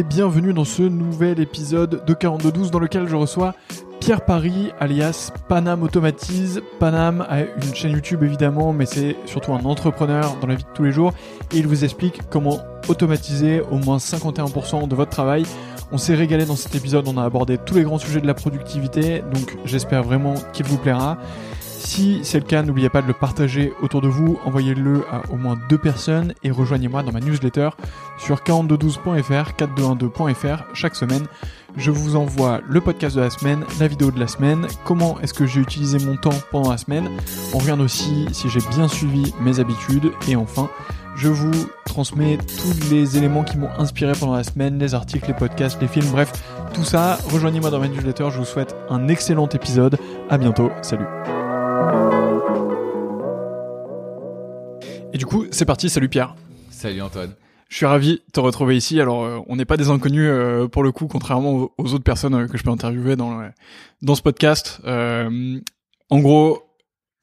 et bienvenue dans ce nouvel épisode de 4212 dans lequel je reçois Pierre Paris alias Panam Automatise. Panam a une chaîne YouTube évidemment mais c'est surtout un entrepreneur dans la vie de tous les jours et il vous explique comment automatiser au moins 51% de votre travail. On s'est régalé dans cet épisode, on a abordé tous les grands sujets de la productivité donc j'espère vraiment qu'il vous plaira. Si c'est le cas, n'oubliez pas de le partager autour de vous, envoyez-le à au moins deux personnes et rejoignez-moi dans ma newsletter sur 4212.fr, 4212.fr chaque semaine. Je vous envoie le podcast de la semaine, la vidéo de la semaine, comment est-ce que j'ai utilisé mon temps pendant la semaine. On regarde aussi si j'ai bien suivi mes habitudes et enfin, je vous transmets tous les éléments qui m'ont inspiré pendant la semaine, les articles, les podcasts, les films, bref, tout ça. Rejoignez-moi dans ma newsletter, je vous souhaite un excellent épisode. À bientôt, salut. Et du coup, c'est parti. Salut Pierre. Salut Antoine. Je suis ravi de te retrouver ici. Alors, euh, on n'est pas des inconnus euh, pour le coup, contrairement aux, aux autres personnes euh, que je peux interviewer dans dans ce podcast. en gros,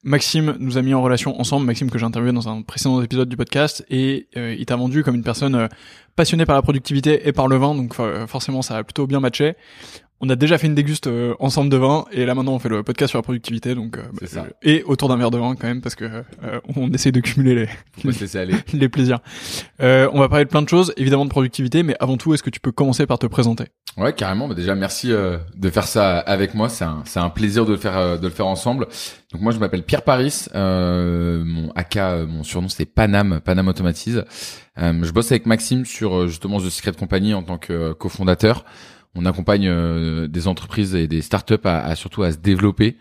Maxime nous a mis en relation ensemble. Maxime que j'ai interviewé dans un précédent épisode du podcast et il t'a vendu comme une personne passionnée par la productivité et par le vin. Donc forcément, ça a plutôt bien matché on a déjà fait une déguste euh, ensemble de vin et là maintenant on fait le podcast sur la productivité donc euh, ça. et autour d'un verre de vin quand même parce que euh, on essaye de cumuler les les, les plaisirs. on va parler de plein de choses évidemment de productivité mais avant tout est-ce que tu peux commencer par te présenter? Ouais carrément bah déjà merci de faire ça avec moi c'est un c'est un plaisir de le faire de le faire ensemble. Donc moi je m'appelle Pierre Paris mon AK mon surnom c'est Panam Panam Automatise. je bosse avec Maxime sur justement The Secret Company en tant que cofondateur on accompagne euh, des entreprises et des startups à, surtout à se développer.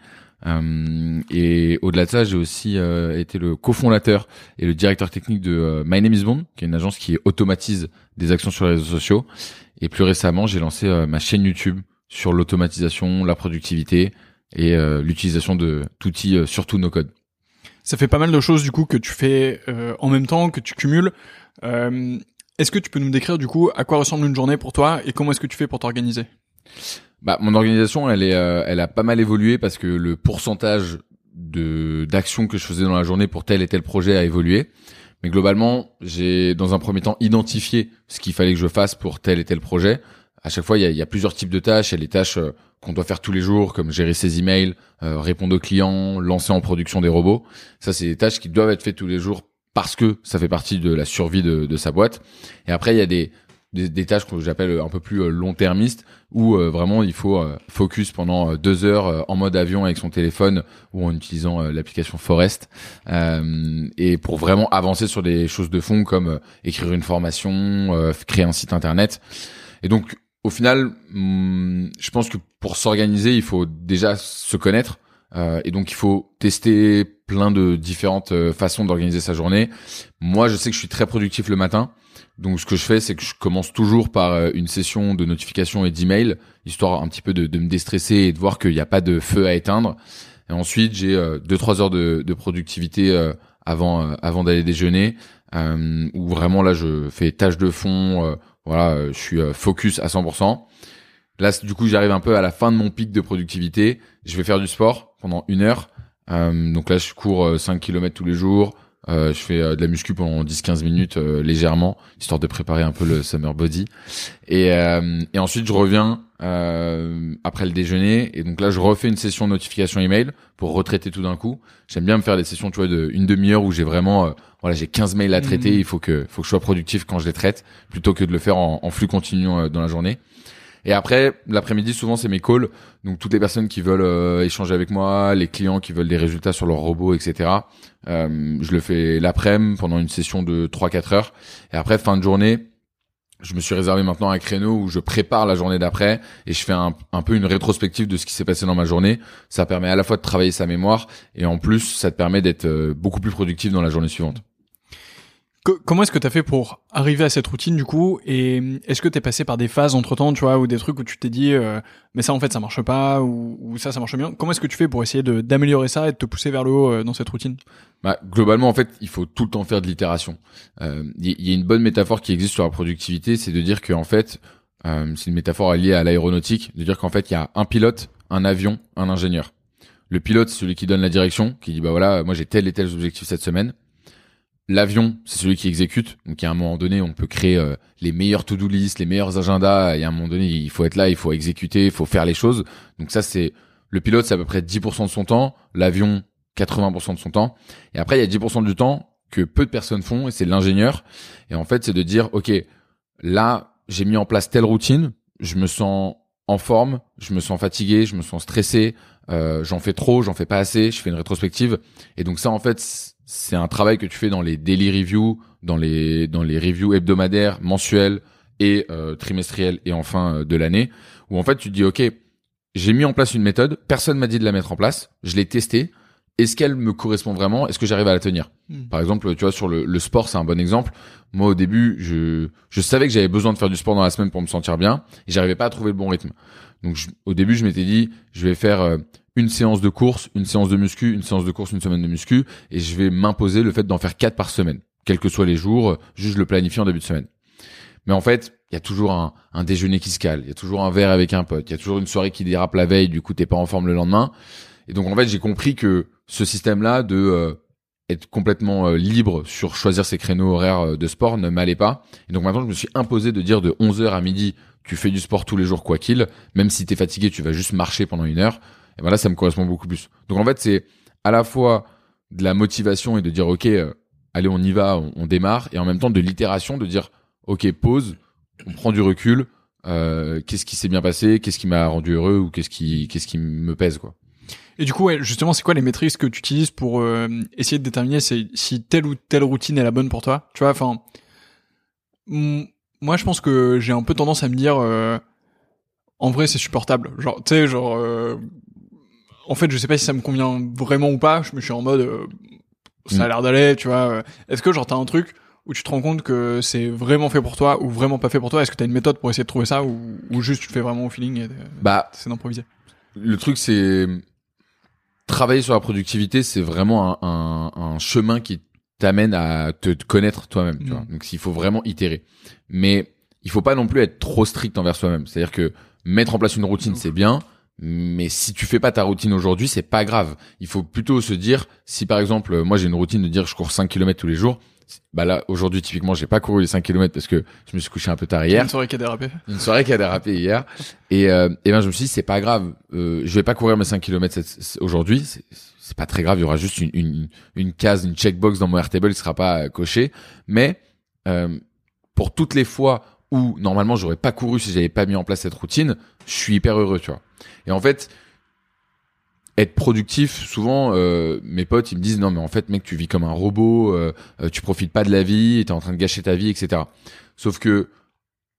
Euh, et au-delà de ça, j'ai aussi euh, été le cofondateur et le directeur technique de My Name is Bond, qui est une agence qui automatise des actions sur les réseaux sociaux. Et plus récemment, j'ai lancé ma chaîne YouTube sur l'automatisation, la productivité et l'utilisation de d'outils surtout no code. Ça fait pas mal de choses du coup que tu fais en même temps, que tu cumules. Est-ce que tu peux nous décrire du coup à quoi ressemble une journée pour toi et comment est-ce que tu fais pour t'organiser? Bah mon organisation elle est euh, elle a pas mal évolué parce que le pourcentage de d'actions que je faisais dans la journée pour tel et tel projet a évolué. Mais globalement, j'ai dans un premier temps identifié ce qu'il fallait que je fasse pour tel et tel projet. À chaque fois, il y a, y a, plusieurs types de tâches. Il y a les tâches euh, qu'on doit faire tous les jours, comme gérer ses emails, euh, répondre aux clients, lancer en production des robots. Ça, c'est des tâches qui doivent être faites tous les jours parce que ça fait partie de la survie de, de sa boîte. Et après, il y a des, des, tâches que j'appelle un peu plus euh, long-termistes où euh, vraiment il faut euh, focus pendant deux heures en mode avion avec son téléphone ou en utilisant l'application Forest et pour vraiment avancer sur des choses de fond comme écrire une formation, créer un site internet. Et donc au final, hmm, je pense que pour s'organiser, il faut déjà se connaître et donc il faut tester plein de différentes euh, façons d'organiser sa journée. Moi, je sais que je suis très productif le matin. Donc ce que je fais, c'est que je commence toujours par euh, une session de notification et d'email, histoire un petit peu de, de me déstresser et de voir qu'il n'y a pas de feu à éteindre. Et ensuite, j'ai deux trois heures de, de productivité avant avant d'aller déjeuner, où vraiment là, je fais tâche de fond. voilà, je suis focus à 100%. Là, du coup, j'arrive un peu à la fin de mon pic de productivité. Je vais faire du sport pendant une heure. Euh, donc là, je cours 5 euh, km tous les jours. Euh, je fais de la muscu pendant 10-15 minutes légèrement, histoire de préparer un peu le summer body. Et, et ensuite, je reviens après le déjeuner. Et donc là, je refais une session de notification email pour retraiter tout d'un coup. J'aime bien me faire des sessions, tu vois, de une demi-heure où j'ai vraiment, voilà, j'ai 15 mails à traiter. Mmh. Il faut que, faut que je sois productif quand je les traite, plutôt que de le faire en, en flux continu dans la journée. Et après, l'après-midi, souvent, c'est mes calls. Donc, toutes les personnes qui veulent euh, échanger avec moi, les clients qui veulent des résultats sur leur robot, etc. Euh, je le fais l'après-midi pendant une session de 3-4 heures. Et après, fin de journée, je me suis réservé maintenant un créneau où je prépare la journée d'après et je fais un, un, peu une rétrospective de ce qui s'est passé dans ma journée. Ça permet à la fois de travailler sa mémoire et en plus, ça te permet d'être euh, beaucoup plus productif dans la journée suivante comment est-ce que tu as fait pour arriver à cette routine du coup? Et est-ce que tu es passé par des phases entre temps, tu vois, ou des trucs où tu t'es dit, euh, mais ça en fait ça marche pas, ou, ça ça marche bien? Comment est-ce que tu fais pour essayer d'améliorer ça et de te pousser vers le haut euh, dans cette routine? Bah, Globalement, en fait, il faut tout le temps faire de l'itération. Il euh, y, a une bonne métaphore qui existe sur la productivité, c'est de dire qu'en fait, c'est une métaphore liée à l'aéronautique, de dire qu'en fait, il y a un pilote, un avion, un ingénieur. Le pilote, c'est celui qui donne la direction, qui dit, bah voilà, moi j'ai tel et tel objectif cette semaine L'avion, c'est celui qui exécute. Donc, à un moment donné, on peut créer euh, les meilleurs to-do list, les meilleurs agendas. Et à un moment donné, il faut être là, il faut exécuter, il faut faire les choses. Donc ça, c'est le pilote, c'est à peu près 10% de son temps. L'avion, 80% de son temps. Et après, il y a 10% du temps que peu de personnes font, et c'est l'ingénieur. Et en fait, c'est de dire, ok, là, j'ai mis en place telle routine, je me sens en forme, je me sens fatigué, je me sens stressé, euh, j'en fais trop, j'en fais pas assez, je fais une rétrospective. Et donc ça, en fait, c'est un travail que tu fais dans les daily reviews, dans les dans les reviews hebdomadaires, mensuels et euh, trimestriels et enfin euh, de l'année, où en fait tu te dis ok, j'ai mis en place une méthode, personne m'a dit de la mettre en place, je l'ai testée, est-ce qu'elle me correspond vraiment? Est-ce que j'arrive à la tenir? Hmm. Par exemple, tu vois, sur le, le sport, c'est un bon exemple. Moi, au début, je, je savais que j'avais besoin de faire du sport dans la semaine pour me sentir bien, et j'arrivais pas à trouver le bon rythme. Donc, au début, je m'étais dit, je vais faire euh, une séance de course, une séance de muscu, une séance de course, une semaine de muscu, et je vais m'imposer le fait d'en faire quatre par semaine, quels que soient les jours, juste je le planifie en début de semaine. Mais en fait, il y a toujours un, un déjeuner qui se cale, il y a toujours un verre avec un pote, il y a toujours une soirée qui dérape la veille, du coup t'es pas en forme le lendemain. Et donc en fait, j'ai compris que ce système-là de euh, être complètement euh, libre sur choisir ses créneaux horaires euh, de sport ne m'allait pas. Et donc maintenant, je me suis imposé de dire de 11h à midi, tu fais du sport tous les jours quoi qu'il, même si t'es fatigué, tu vas juste marcher pendant une heure. Et voilà, ça me correspond beaucoup plus. Donc en fait, c'est à la fois de la motivation et de dire ok, allez, on y va, on, on, démarre, et en même temps de l'itération, de dire ok, pause, on prend du recul, euh, qu'est-ce qui s'est bien passé, qu'est-ce qui m'a rendu heureux ou qu'est-ce qui qu'est-ce qui me pèse quoi. Et du coup, ouais, justement, c'est quoi les métriques que tu utilises pour euh, essayer de déterminer si, telle ou telle routine est la bonne pour toi? Tu vois, enfin, moi, je pense que j'ai un peu tendance à me dire, euh, en vrai, c'est supportable. Genre, tu sais, genre, euh, en fait, je sais pas si ça me convient vraiment ou pas. Je me suis en mode, ça a mm. l'air d'aller, tu vois. Est-ce que genre t'as un truc où tu te rends compte que c'est vraiment fait pour toi ou vraiment pas fait pour toi? Est-ce que t'as une méthode pour essayer de trouver ça ou, ou juste tu le fais vraiment au feeling et bah, c'est d'improviser? Le truc, c'est travailler sur la productivité, c'est vraiment un, un, un, chemin qui t'amène à te, connaître toi-même. Tu vois mm. Donc, il faut vraiment itérer. Mais il faut pas non plus être trop strict envers soi-même. C'est-à-dire que mettre en place une routine, c'est bien. Mais si tu fais pas ta routine aujourd'hui, c'est pas grave. Il faut plutôt se dire, si par exemple, moi j'ai une routine de dire je cours 5 km tous les jours, bah là aujourd'hui typiquement j'ai pas couru les 5 km parce que je me suis couché un peu tard hier. Une soirée qui a dérapé. Une soirée qui a dérapé hier. Et euh, et ben je me suis dit c'est pas grave. Euh, je vais pas courir mes 5 km aujourd'hui. C'est pas très grave. Il y aura juste une, une, une case une checkbox dans mon Airtable. Qui sera pas euh, coché. Mais euh, pour toutes les fois où normalement j'aurais pas couru si j'avais pas mis en place cette routine je suis hyper heureux tu vois. Et en fait être productif, souvent euh, mes potes ils me disent non mais en fait mec tu vis comme un robot, euh, euh tu profites pas de la vie, t'es en train de gâcher ta vie, etc. Sauf que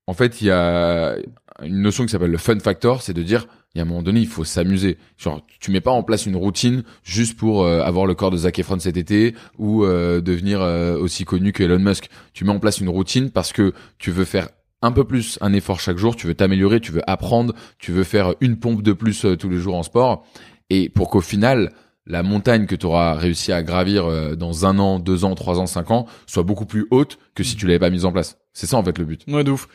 en fait il y a une notion qui s'appelle le fun factor, c'est de dire il y a un moment donné il faut s'amuser. Genre tu mets pas en place une routine juste pour euh, avoir le corps de Zac Efron cet été ou devenir aussi connu que Elon Musk. Tu mets en place une routine parce que tu veux faire un peu plus un effort chaque jour, tu veux t'améliorer, tu veux apprendre, tu veux faire une pompe de plus tous les jours en sport et pour qu'au final, la montagne que tu auras réussi à gravir euh, dans un an, deux ans, trois ans, cinq ans soit beaucoup plus haute que si tu l'avais pas mise en place. C'est ça en fait le but. Ouais, de ouf.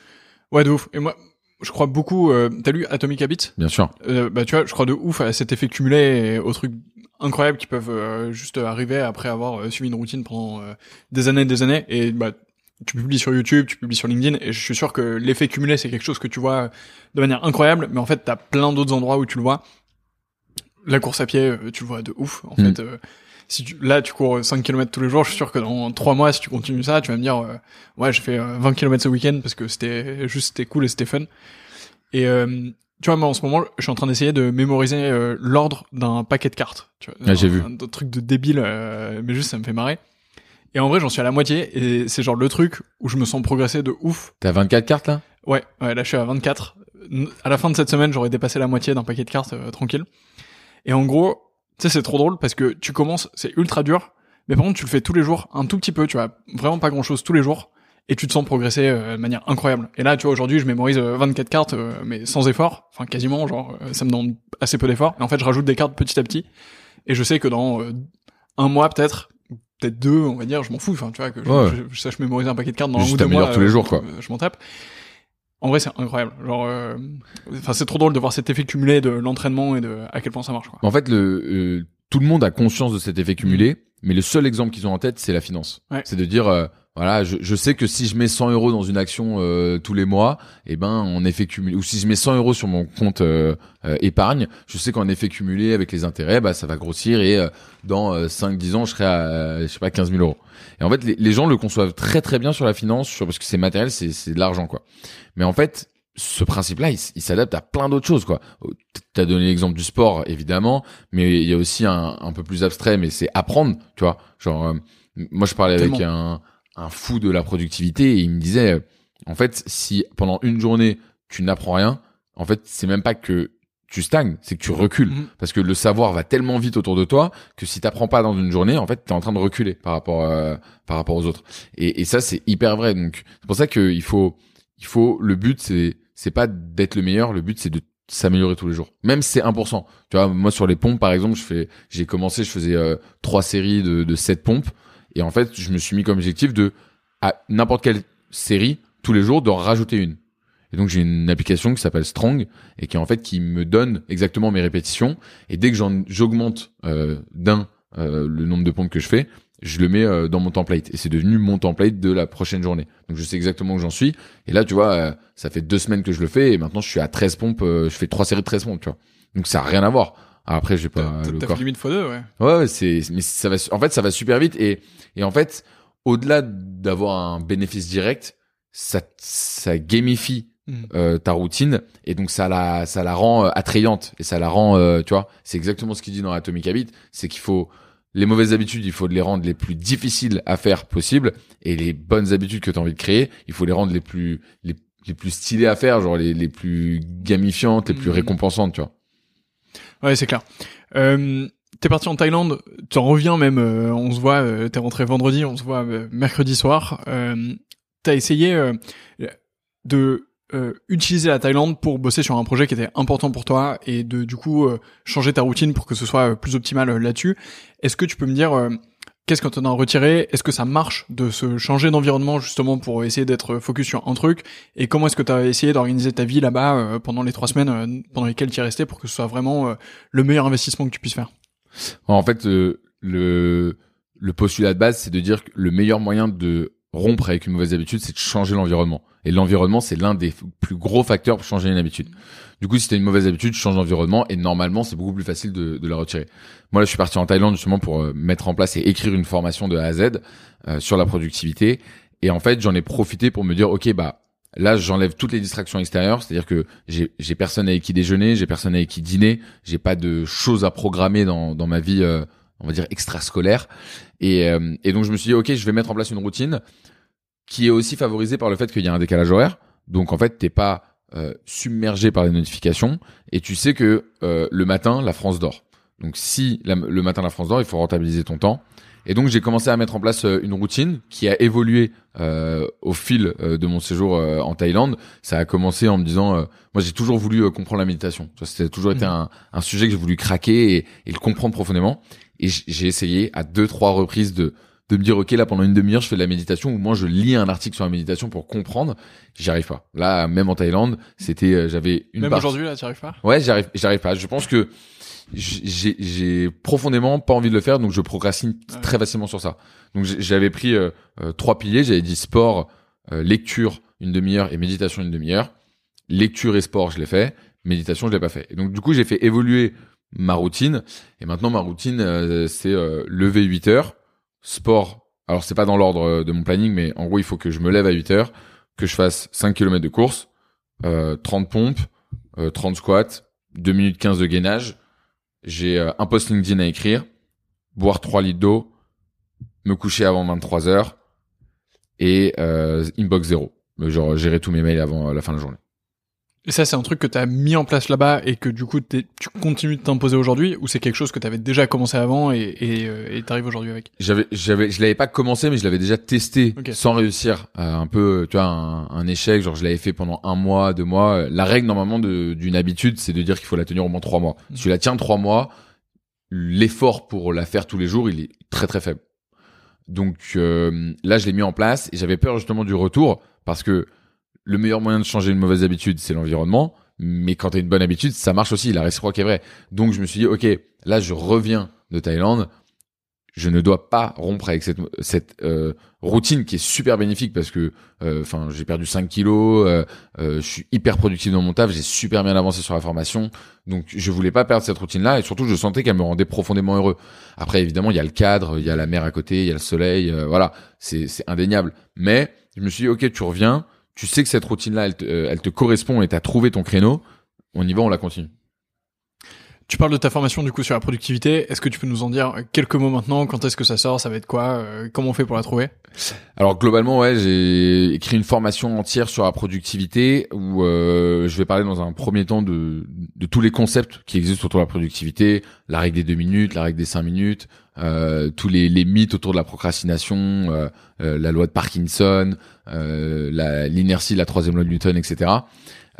Ouais, de ouf. Et moi, je crois beaucoup. Euh, T'as lu Atomic Habits? Bien sûr. Euh, bah tu vois, je crois de ouf à cet effet cumulé et aux trucs incroyables qui peuvent euh, juste arriver après avoir euh, suivi une routine pendant des années et des années. Et bah tu publies sur YouTube, tu publies sur LinkedIn, et je suis sûr que l'effet cumulé c'est quelque chose que tu vois de manière incroyable, mais en fait t'as plein d'autres endroits où tu le vois la course à pied, euh, tu le vois de ouf. En mm. fait, euh, si tu, là tu cours 5 km tous les jours, je suis sûr que dans 3 mois, si tu continues ça, tu vas me dire, euh, ouais, j'ai fait 20 km ce week-end parce que c'était juste c'était cool et c'était fun. Et tu vois, moi en ce moment, je suis en train d'essayer de mémoriser l'ordre d'un paquet de cartes. Tu vois, ah, j'ai vu. Un, truc de débile, mais juste ça me fait marrer. Et en vrai, j'en suis à la moitié et c'est genre le truc où je me sens progresser de ouf. T'as 24 cartes là? Ouais, ouais, là je suis à 24. À la fin de cette semaine, j'aurais dépassé la moitié d'un paquet de cartes tranquille. Et en gros, tu sais, c'est trop drôle parce que tu commences, c'est ultra dur, mais par contre, tu le fais tous les jours, un tout petit peu, tu vois, vraiment pas grand chose tous les jours, et tu te sens progresser euh, de manière incroyable. Et là, tu vois, aujourd'hui, je mémorise 24 euh, cartes, euh, mais sans effort, enfin quasiment, genre, ça me demande assez peu d'effort. Et en fait, je rajoute des cartes petit à petit, et je sais que dans un mois peut-être, peut-être deux, on va dire, je m'en fous, enfin, tu vois, que je, je, sache mémoriser un paquet de cartes dans un ou deux mois. tous les jours, quoi. je m'en tape. En vrai, c'est incroyable. Genre, euh, enfin, c'est trop drôle de voir cet effet cumulé de l'entraînement et de à quel point ça marche. Quoi. En fait, le euh, tout le monde a conscience de cet effet cumulé. Mais le seul exemple qu'ils ont en tête, c'est la finance. Ouais. C'est de dire, euh, voilà, je, je sais que si je mets 100 euros dans une action euh, tous les mois, eh ben en effet cumulé, ou si je mets 100 euros sur mon compte euh, euh, épargne, je sais qu'en effet cumulé avec les intérêts, bah ça va grossir et euh, dans 5-10 ans, je serai à, euh, je sais pas, 15 000 euros. Et en fait, les, les gens le conçoivent très très bien sur la finance, sur, parce que c'est matériel, c'est c'est de l'argent quoi. Mais en fait, ce principe-là, il, s'adapte à plein d'autres choses, quoi. T'as donné l'exemple du sport, évidemment, mais il y a aussi un, un peu plus abstrait, mais c'est apprendre, tu vois. Genre, euh, moi, je parlais avec un, un fou de la productivité et il me disait, euh, en fait, si pendant une journée tu n'apprends rien, en fait, c'est même pas que tu stagnes, c'est que tu recules, Mhm. parce que le savoir va tellement vite autour de toi que si t'apprends pas dans une journée, en fait, t'es en train de reculer par rapport euh, par rapport aux autres. Et, et ça, c'est hyper vrai. Donc, c'est pour ça qu'il faut il faut le but c'est c'est pas d'être le meilleur le but c'est de s'améliorer tous les jours même si c'est 1% tu vois moi sur les pompes par exemple je fais j'ai commencé je faisais euh, trois séries de de 7 pompes et en fait je me suis mis comme objectif de à n'importe quelle série tous les jours d'en rajouter une et donc j'ai une application qui s'appelle Strong et qui en fait qui me donne exactement mes répétitions et dès que j'augmente euh, d'un euh, le nombre de pompes que je fais je le mets euh, dans mon template et c'est devenu mon template de la prochaine journée. Donc je sais exactement où j'en suis et là tu vois euh, ça fait deux semaines que je le fais et maintenant je suis à 13 pompes, euh, je fais trois séries de 13 pompes, tu vois. Donc ça a rien à voir. Après j'ai pas T'as le corps. limite x2, ouais. Ouais, ouais, c'est mais ça va en fait ça va super vite et et en fait au-delà d'avoir un bénéfice direct, ça ça gamifie Mhm. euh, ta routine et donc ça la ça la rend euh, attrayante et ça la rend euh, tu vois, c'est exactement ce qu'il dit dans Atomic Habit, c'est qu'il faut les mauvaises habitudes, il faut les rendre les plus difficiles à faire possible et les bonnes habitudes que tu as envie de créer, il faut les rendre les plus les, les plus stylées à faire, genre les, les plus gamifiantes, les plus Mhm. récompensantes, tu vois. Ouais, c'est clair. Euh, t'es parti en Thaïlande, t'en reviens même, euh, on se voit, euh, t'es rentré vendredi, on se voit euh, mercredi soir. Euh, t'as essayé euh, de utiliser la Thaïlande pour bosser sur un projet qui était important pour toi et de du coup changer ta routine pour que ce soit plus optimal là-dessus. Est-ce que tu peux me dire qu'est-ce que t'en as retiré? Est-ce que ça marche de se changer d'environnement justement pour essayer d'être focus sur un truc? Et comment est-ce que t'as essayé d'organiser ta vie là-bas euh, pendant les trois semaines euh, pendant lesquelles tu es resté pour que ce soit vraiment euh, le meilleur investissement que tu puisses faire? En fait, le, postulat de base, c'est de dire que le meilleur moyen de rompre avec une mauvaise habitude, c'est de changer l'environnement. Et l'environnement, c'est l'un des plus gros facteurs pour changer une habitude. Du coup, si t'as une mauvaise habitude, change l'environnement et normalement, c'est beaucoup plus facile de, de la retirer. Moi, là, je suis parti en Thaïlande justement pour euh, mettre en place et écrire une formation de A à Z euh, sur la productivité. Et en fait, j'en ai profité pour me dire, ok, bah là, j'enlève toutes les distractions extérieures, c'est-à-dire que j'ai j'ai personne avec qui déjeuner, j'ai personne avec qui dîner, j'ai pas de choses à programmer dans dans ma vie, euh, on va dire extrascolaire. Et euh, et donc je me suis dit, ok, je vais mettre en place une routine qui est aussi favorisée par le fait qu'il y a un décalage horaire. Donc en fait, t'es pas euh, submergé par les notifications et tu sais que euh, le matin, la France dort. Donc si la- le matin la France dort, il faut rentabiliser ton temps. Et donc j'ai commencé à mettre en place euh, une routine qui a évolué euh, au fil euh, de mon séjour euh, en Thaïlande. Ça a commencé en me disant, euh, moi j'ai toujours voulu comprendre la méditation. Ça c'était toujours été Mhm. un, un sujet que j'ai voulu craquer et, et le comprendre profondément. Et j'ai essayé à deux trois reprises de de me dire ok là pendant une demi-heure je fais de la méditation ou moi je lis un article sur la méditation pour comprendre. J'y arrive pas. Là même en Thaïlande c'était euh, j'avais une Même aujourd'hui, là, tu arrives pas? Ouais, j'arrive, j'arrive pas. Je pense que j'ai, j'ai profondément pas envie de le faire, donc je procrastine Ouais. très facilement sur ça. Donc j'avais pris euh, euh, trois piliers. J'avais dit sport, lecture une demi-heure et méditation une demi-heure. Lecture et sport, je l'ai fait. Méditation, je l'ai pas fait. Et donc du coup, j'ai fait évoluer ma routine. Et maintenant, ma routine, c'est lever 8 heures, sport. Alors c'est pas dans l'ordre euh, de mon planning, mais en gros, il faut que je me lève à 8 heures, que je fasse 5 km de course, euh, 30 pompes, euh, 30 squats, 2 minutes 15 de gainage. J'ai euh, un post LinkedIn à écrire, boire 3 litres d'eau, me coucher avant 23 heures et euh, inbox zéro. Genre gérer tous mes mails avant la fin de la journée. Et ça, c'est un truc que t'as mis en place là-bas et que du coup, tu continues de t'imposer aujourd'hui ou c'est quelque chose que t'avais déjà commencé avant et et euh, et t'arrives aujourd'hui avec? J'avais, j'avais, je l'avais pas commencé, mais je l'avais déjà testé sans réussir. Euh, un peu, tu vois, un, un échec. Genre, je l'avais fait pendant un mois, deux mois. La règle normalement d'une habitude, c'est de dire qu'il faut la tenir au moins trois mois. Si tu la tiens trois mois, l'effort pour la faire tous les jours, il est très très faible. Donc euh, là, je l'ai mis en place et j'avais peur justement du retour parce que le meilleur moyen de changer une mauvaise habitude, c'est l'environnement. Mais quand tu as une bonne habitude, ça marche aussi. La réciproque est vraie. Donc je me suis dit, ok, là, je reviens de Thaïlande. je ne dois pas rompre avec cette, cette euh, routine qui est super bénéfique parce que euh, enfin j'ai perdu 5 kilos, euh, je suis hyper productif dans mon taf, j'ai super bien avancé sur la formation, donc je voulais pas perdre cette routine là et surtout je sentais qu'elle me rendait profondément heureux. Après évidemment il y a le cadre, il y a la mer à côté, il y a le soleil, voilà c'est c'est indéniable. Mais je me suis dit ok tu reviens, tu sais que cette routine là elle te, elle te correspond et t'as trouvé ton créneau, on y va on la continue. Tu parles de ta formation du coup sur la productivité. Est-ce que tu peux nous en dire quelques mots maintenant? Quand est-ce que ça sort? Ça va être quoi? Euh, Comment on fait pour la trouver? Alors globalement, ouais, j'ai écrit une formation entière sur la productivité où euh, je vais parler dans un premier temps de, de tous les concepts qui existent autour de la productivité, la règle des deux minutes, la règle des cinq minutes, euh, tous les, les, mythes autour de la procrastination, euh, euh, la loi de Parkinson, l'inertie, la troisième loi de Newton, etc.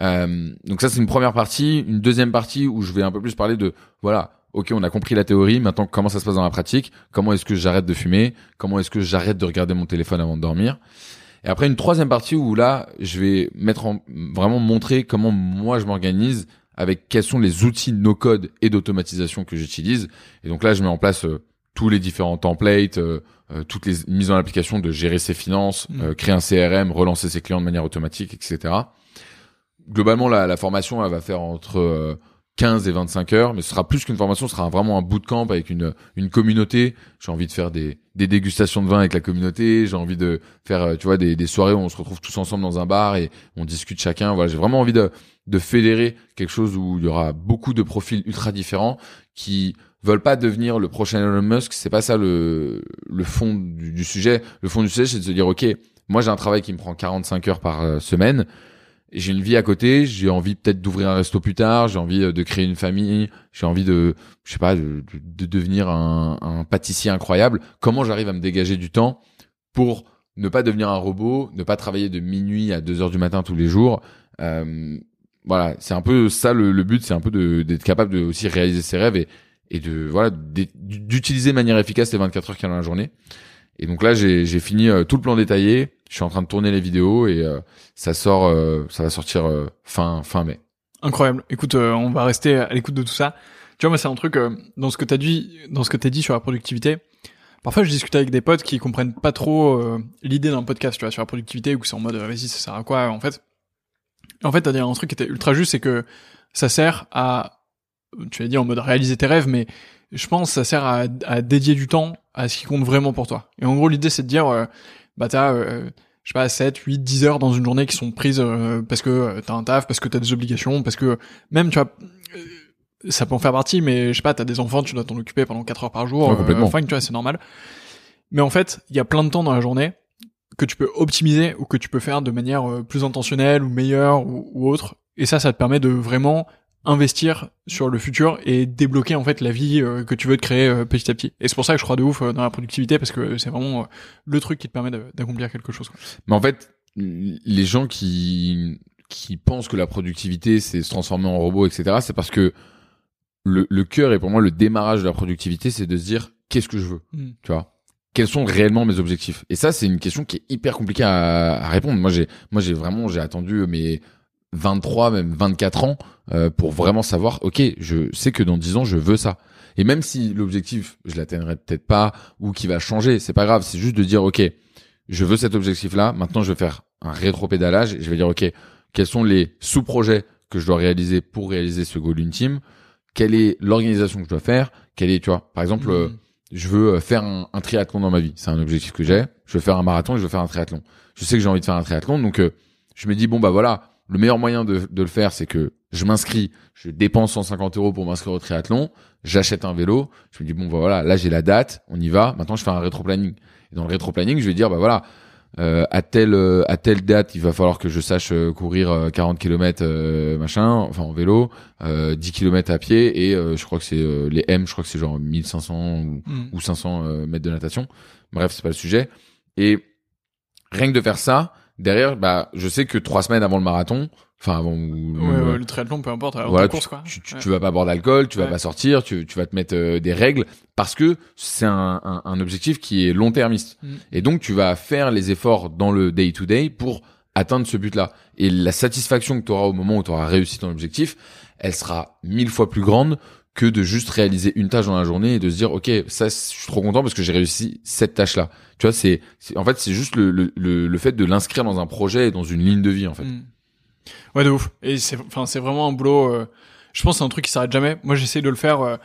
Euh, donc ça c'est une première partie, une deuxième partie où je vais un peu plus parler de voilà, ok on a compris la théorie, maintenant comment ça se passe dans la pratique, comment est-ce que j'arrête de fumer, comment est-ce que j'arrête de regarder mon téléphone avant de dormir? Et après une troisième partie où là je vais mettre en, vraiment montrer comment moi je m'organise avec quels sont les outils no code et d'automatisation que j'utilise. Et donc là je mets en place euh, tous les différents templates, euh, toutes les mises en application de gérer ses finances, mmh. créer un CRM, relancer ses clients de manière automatique, etc globalement, la, la formation, elle va faire entre 15 euh, et 25 heures, mais ce sera plus qu'une formation, ce sera vraiment un bootcamp avec une, une communauté. J'ai envie de faire des, des dégustations de vin avec la communauté. J'ai envie de faire, euh, tu vois, des, des soirées où on se retrouve tous ensemble dans un bar et on discute chacun. Voilà, j'ai vraiment envie de, de fédérer quelque chose où il y aura beaucoup de profils ultra différents qui veulent pas devenir le prochain Elon Musk. C'est pas ça le, le fond du, sujet. Le fond du sujet, c'est de se dire, OK, moi j'ai un travail qui me prend 45 heures par euh, semaine j'ai une vie à côté, j'ai envie peut-être d'ouvrir un resto plus tard, j'ai envie euh, de créer une famille, j'ai envie de, je sais pas, de, de devenir un, un, pâtissier incroyable. Comment j'arrive à me dégager du temps pour ne pas devenir un robot, ne pas travailler de minuit à 2 heures du matin tous les jours. Euh, voilà, c'est un peu ça le, le but, c'est un peu d'être capable de aussi réaliser ses rêves et, et de voilà d'utiliser de manière efficace les 24 heures qu'il y a dans la journée. Et donc là, j'ai fini euh, tout le plan détaillé. Je suis en train de tourner les vidéos et euh, ça sort, euh, ça va sortir fin fin mai. Incroyable. Écoute, on va rester à l'écoute de tout ça. Tu vois, moi, c'est un truc dans ce que t'as dit, dans ce que t'as dit sur la productivité. Parfois, je discute avec des potes qui comprennent pas trop l'idée d'un podcast, tu vois, sur la productivité, ou c'est en mode, vas-y, ça sert à quoi, en fait. En fait, t'as dit un truc qui était ultra juste, c'est que ça sert à, tu vas dire en mode réaliser tes rêves, mais je pense que ça sert à, à, dédier du temps à ce qui compte vraiment pour toi. Et en gros, l'idée, c'est de dire, euh, bah t'as, euh, je sais pas, 7, 8, 10 heures dans une journée qui sont prises euh, parce que t'as un taf, parce que t'as des obligations, parce que même, tu vois, ça peut en faire partie, mais je sais pas, t'as des enfants, tu dois t'en occuper pendant 4 heures par jour. Ouais, complètement. Enfin, tu vois, c'est normal. Mais en fait, il y a plein de temps dans la journée que tu peux optimiser ou que tu peux faire de manière plus intentionnelle ou meilleure ou, ou autre. Et ça, ça te permet de vraiment investir sur le futur et débloquer en fait la vie euh, que tu veux te créer euh, petit à petit. Et c'est pour ça que je crois de ouf euh, dans la productivité parce que c'est vraiment le truc qui te permet d'accomplir quelque chose. Quoi. Mais en fait, les gens qui qui pensent que la productivité c'est se transformer en robot, etc. C'est parce que le, le cœur et pour moi le démarrage de la productivité, c'est de se dire qu'est-ce que je veux, hmm. tu vois? Quels sont réellement mes objectifs? Et ça, c'est une question qui est hyper compliquée à, à répondre. Moi, j'ai, moi, j'ai vraiment, j'ai attendu mes 23, même 24 ans, euh, pour vraiment savoir, ok, je sais que dans 10 ans, je veux ça. Et même si l'objectif, je l'atteindrai peut-être pas, ou qui va changer, c'est pas grave, c'est juste de dire, ok, je veux cet objectif-là, maintenant je vais faire un rétro-pédalage, et je vais dire, ok, quels sont les sous-projets que je dois réaliser pour réaliser ce goal ultime, quelle est l'organisation que je dois faire, quelle est, tu vois, par exemple, euh, mmh. je veux euh, faire un, triathlon dans ma vie, c'est un objectif que j'ai, je veux faire un marathon et je veux faire un triathlon. Je sais que j'ai envie de faire un triathlon, donc je me dis, bon bah voilà, le meilleur moyen de, de le faire, c'est que je m'inscris, je dépense 150 euros pour m'inscrire au triathlon, j'achète un vélo, je me dis bon bah voilà, là j'ai la date, on y va. Maintenant je fais un rétro-planning. Et dans le rétro-planning, je vais dire bah voilà, euh, à telle euh, à telle date, il va falloir que je sache euh, courir 40 km machin, enfin en vélo, 10 km à pied et je crois que c'est les M, je crois que c'est genre 1500 ou, mm. ou 500 mètres de natation. Bref, c'est pas le sujet. Et rien que de faire ça, derrière, bah, je sais que trois semaines avant le marathon, enfin avant ouais, le triathlon, peu importe, voilà, course quoi. Tu, tu, vas pas boire d'alcool, tu vas pas sortir, tu, tu vas te mettre euh, des règles parce que c'est un, un, un, objectif qui est long-termiste. Mm. Et donc tu vas faire les efforts dans le day to day pour atteindre ce but-là. Et la satisfaction que tu auras au moment où tu auras réussi ton objectif, elle sera mille fois plus grande que de juste réaliser une tâche dans la journée et de se dire ok ça je suis trop content parce que j'ai réussi cette tâche là tu vois c'est en fait c'est juste le, le, le, fait de l'inscrire dans un projet et dans une ligne de vie en fait. Mm. ouais de ouf. Et c'est enfin c'est vraiment un boulot euh, je pense c'est un truc qui s'arrête jamais. Moi j'essaie de le faire euh,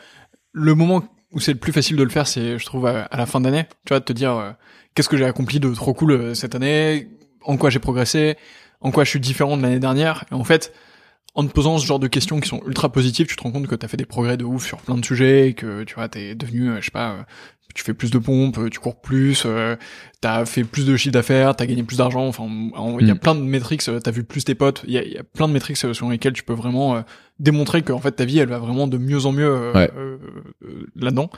le moment où c'est le plus facile de le faire c'est je trouve à, la fin d'année. Tu vois de te dire euh, qu'est-ce que j'ai accompli de trop cool cette année? En quoi j'ai progressé? En quoi je suis différent de l'année dernière? Et en fait en te posant ce genre de questions qui sont ultra positives, tu te rends compte que t'as fait des progrès de ouf sur plein de sujets, que tu vois, t'es devenu, euh, je sais pas, euh, tu fais plus de pompes, euh, tu cours plus, euh, t'as fait plus de chiffre d'affaires, t'as gagné plus d'argent. Enfin, il y a mm. plein de métriques. T'as vu plus tes potes. Il y a, y a, plein de métriques sur lesquelles tu peux vraiment démontrer que en fait ta vie, elle va vraiment de mieux en mieux là-dedans.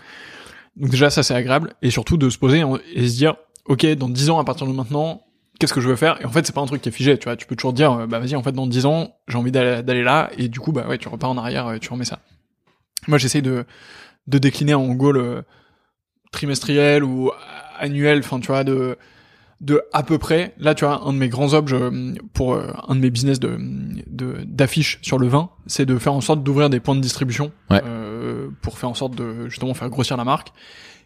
Donc déjà, ça c'est agréable et surtout de se poser et se dire, ok, dans dix ans à partir de maintenant, qu'est-ce que je veux faire et en fait c'est pas un truc qui est figé tu vois. Tu peux toujours dire euh, bah vas-y en fait dans 10 ans j'ai envie d'aller là et du coup bah ouais tu repars en arrière et tu remets ça. Moi j'essaye de de décliner en goal euh, trimestriel ou annuel enfin tu vois de de à peu près. Là tu vois un de mes grands objets euh, pour un de mes business de d'affiches sur le vin c'est de faire en sorte d'ouvrir des points de distribution pour faire en sorte de justement faire grossir la marque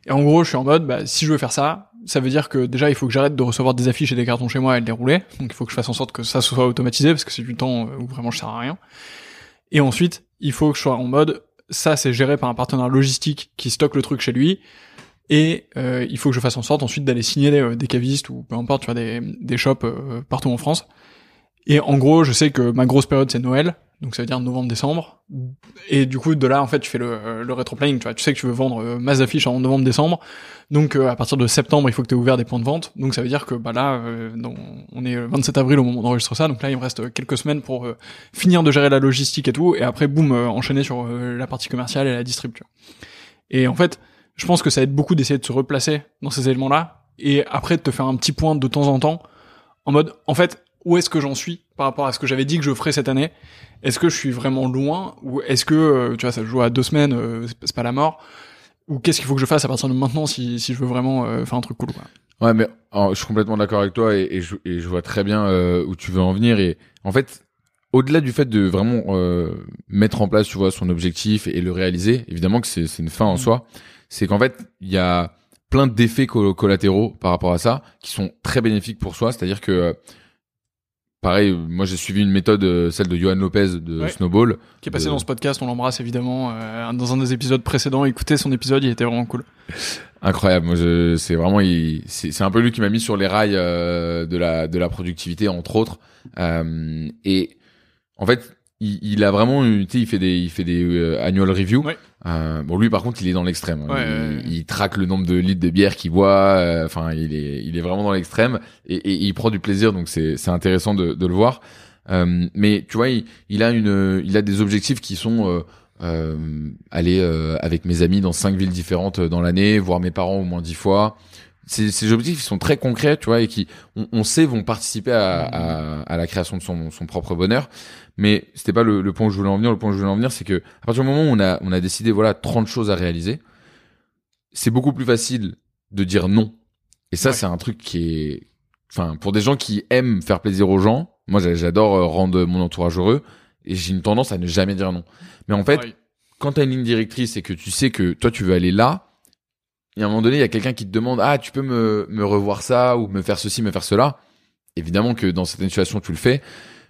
et en gros je suis en mode bah si je veux faire ça ça veut dire que déjà il faut que j'arrête de recevoir des affiches et des cartons chez moi et de les. Donc il faut que je fasse en sorte que ça soit automatisé parce que c'est du temps où vraiment je sers à rien. Et ensuite, il faut que je sois en mode ça c'est géré par un partenaire logistique qui stocke le truc chez lui. Et euh, il faut que je fasse en sorte ensuite d'aller signer des, euh, des, cavistes ou peu importe, tu vois, des, des shops euh, partout en France. Et en gros, je sais que ma grosse période c'est Noël donc ça veut dire novembre-décembre. Et du coup, de là, en fait, tu fais le, le rétro-planning, tu vois. Tu sais que tu veux vendre euh, masse d'affiches en novembre-décembre. Donc, euh, à partir de septembre, il faut que tu aies ouvert des points de vente. Donc, ça veut dire que, bah là, euh, on est 27 avril au moment d'enregistrer ça. Donc là, il me reste quelques semaines pour finir de gérer la logistique et tout. Et après, boum, enchaîner sur la partie commerciale et la distribution. Et en fait, je pense que ça aide beaucoup d'essayer de se replacer dans ces éléments-là. Et après, de te faire un petit point de temps en temps. En mode, en fait, où est-ce que j'en suis par rapport à ce que j'avais dit que je ferais cette année? Est-ce que je suis vraiment loin? Ou est-ce que euh, tu vois ça joue à deux semaines, euh, c'est pas la mort? Ou qu'est-ce qu'il faut que je fasse à partir de maintenant si, si je veux vraiment euh, faire un truc cool quoi? Ouais, mais je suis complètement d'accord avec toi et, et, je, et, je, vois très bien où tu veux en venir et en fait au-delà du fait de vraiment mettre en place, tu vois, son objectif et, le réaliser, évidemment que c'est une fin en mmh. soi. C'est qu'en fait, il y a plein d'effets collatéraux par rapport à ça qui sont très bénéfiques pour soi. C'est-à-dire que pareil, moi j'ai suivi une méthode, euh, celle de Johan Lopez de Snowball. Qui est passé dans ce podcast, on l'embrasse évidemment. Euh, dans un des épisodes précédents, écoutez son épisode, il était vraiment cool. Incroyable, moi c'est vraiment, c'est un peu lui qui m'a mis sur les rails euh, de la de la productivité entre autres. et en fait, il, il, a vraiment, tu sais, il fait des, il fait des euh, annual reviews. Euh, bon, lui, par contre, il est dans l'extrême. il, il, traque le nombre de litres de bière qu'il boit. Euh, enfin, il est, il est vraiment dans l'extrême et, et, il prend du plaisir. Donc, c'est, c'est intéressant de, de le voir. Euh, mais tu vois, il, il, a une, il a des objectifs qui sont aller avec mes amis dans cinq villes différentes dans l'année, voir mes parents au moins dix fois ces, ces objectifs qui sont très concrets, tu vois, et qui, on, on sait, vont participer à, à, à, la création de son, son propre bonheur. Mais c'était pas le, le, point où je voulais en venir. Le point où je voulais en venir, c'est que à partir du moment où on a, on a décidé, voilà, 30 choses à réaliser, c'est beaucoup plus facile de dire non. Et ça, c'est un truc qui est, enfin, pour des gens qui aiment faire plaisir aux gens, moi, j'adore euh, rendre mon entourage heureux, et j'ai une tendance à ne jamais dire non. Mais en fait, quand tu as une ligne directrice et que tu sais que toi, tu veux aller là, et à un moment donné, il y a quelqu'un qui te demande ah tu peux me me revoir ça ou me faire ceci, me faire cela. Évidemment que dans certaines situations tu le fais,